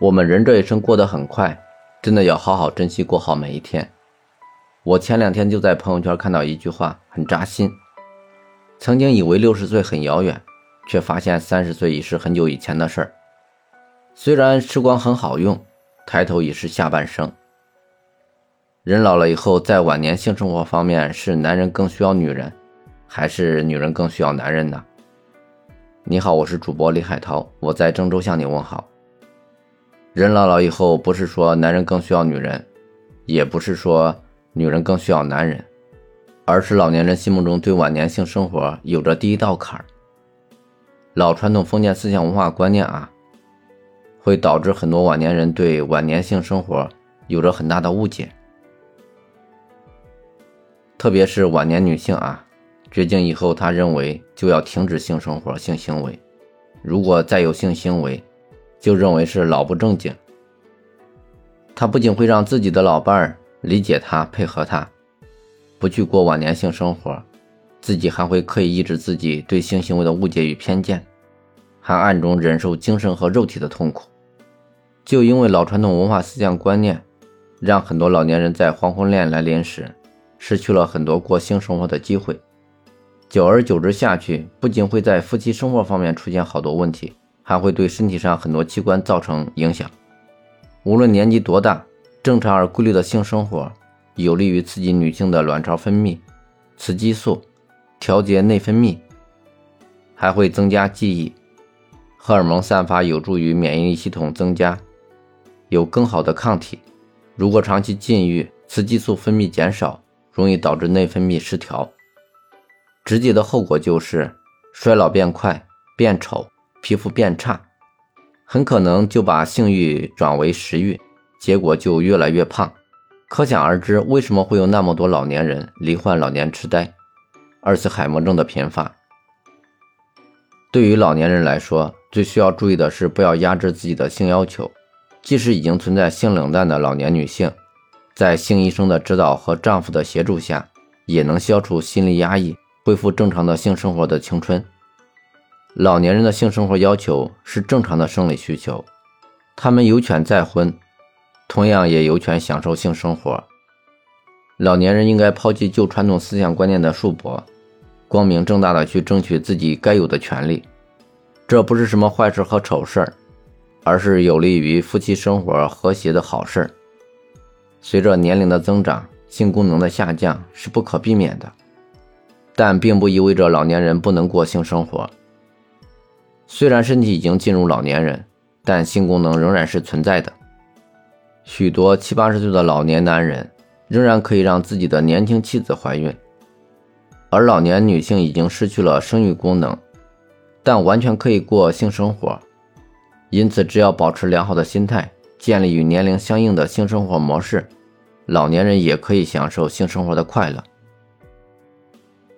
我们人这一生过得很快，真的要好好珍惜，过好每一天。我前两天就在朋友圈看到一句话，很扎心。曾经以为六十岁很遥远，却发现三十岁已是很久以前的事儿。虽然时光很好用，抬头已是下半生。人老了以后，在晚年性生活方面，是男人更需要女人，还是女人更需要男人呢？你好，我是主播李海涛，我在郑州向你问好。人老了以后，不是说男人更需要女人，也不是说女人更需要男人，而是老年人心目中对晚年性生活有着第一道坎儿。老传统封建思想文化观念啊，会导致很多晚年人对晚年性生活有着很大的误解。特别是晚年女性啊，绝经以后，她认为就要停止性生活、性行为，如果再有性行为，就认为是老不正经。他不仅会让自己的老伴儿理解他、配合他，不去过晚年性生活，自己还会刻意抑制自己对性行为的误解与偏见，还暗中忍受精神和肉体的痛苦。就因为老传统文化思想观念，让很多老年人在黄昏恋来临时，失去了很多过性生活的机会。久而久之下去，不仅会在夫妻生活方面出现好多问题。还会对身体上很多器官造成影响。无论年纪多大，正常而规律的性生活有利于刺激女性的卵巢分泌雌激素，调节内分泌，还会增加记忆。荷尔蒙散发有助于免疫力系统增加，有更好的抗体。如果长期禁欲，雌激素分泌减少，容易导致内分泌失调。直接的后果就是衰老变快，变丑。皮肤变差，很可能就把性欲转为食欲，结果就越来越胖。可想而知，为什么会有那么多老年人罹患老年痴呆、阿兹海默症的频发？对于老年人来说，最需要注意的是不要压制自己的性要求。即使已经存在性冷淡的老年女性，在性医生的指导和丈夫的协助下，也能消除心理压抑，恢复正常的性生活的青春。老年人的性生活要求是正常的生理需求，他们有权再婚，同样也有权享受性生活。老年人应该抛弃旧传统思想观念的束缚，光明正大的去争取自己该有的权利。这不是什么坏事和丑事儿，而是有利于夫妻生活和谐的好事儿。随着年龄的增长，性功能的下降是不可避免的，但并不意味着老年人不能过性生活。虽然身体已经进入老年人，但性功能仍然是存在的。许多七八十岁的老年男人仍然可以让自己的年轻妻子怀孕，而老年女性已经失去了生育功能，但完全可以过性生活。因此，只要保持良好的心态，建立与年龄相应的性生活模式，老年人也可以享受性生活的快乐。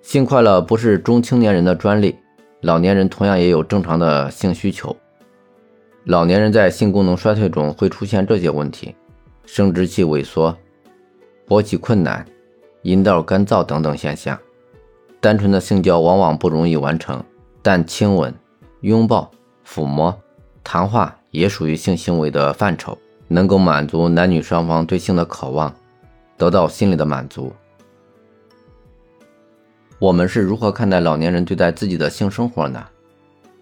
性快乐不是中青年人的专利。老年人同样也有正常的性需求。老年人在性功能衰退中会出现这些问题：生殖器萎缩、勃起困难、阴道干燥等等现象。单纯的性交往往不容易完成，但亲吻、拥抱、抚摸、谈话也属于性行为的范畴，能够满足男女双方对性的渴望，得到心理的满足。我们是如何看待老年人对待自己的性生活呢？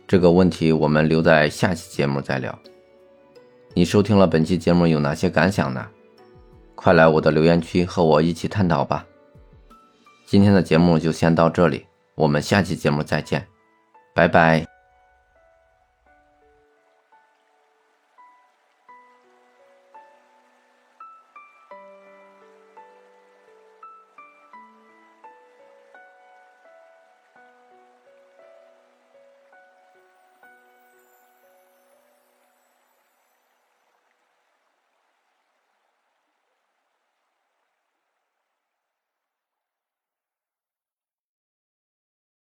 这个问题我们留在下期节目再聊。你收听了本期节目有哪些感想呢？快来我的留言区和我一起探讨吧。今天的节目就先到这里，我们下期节目再见，拜拜。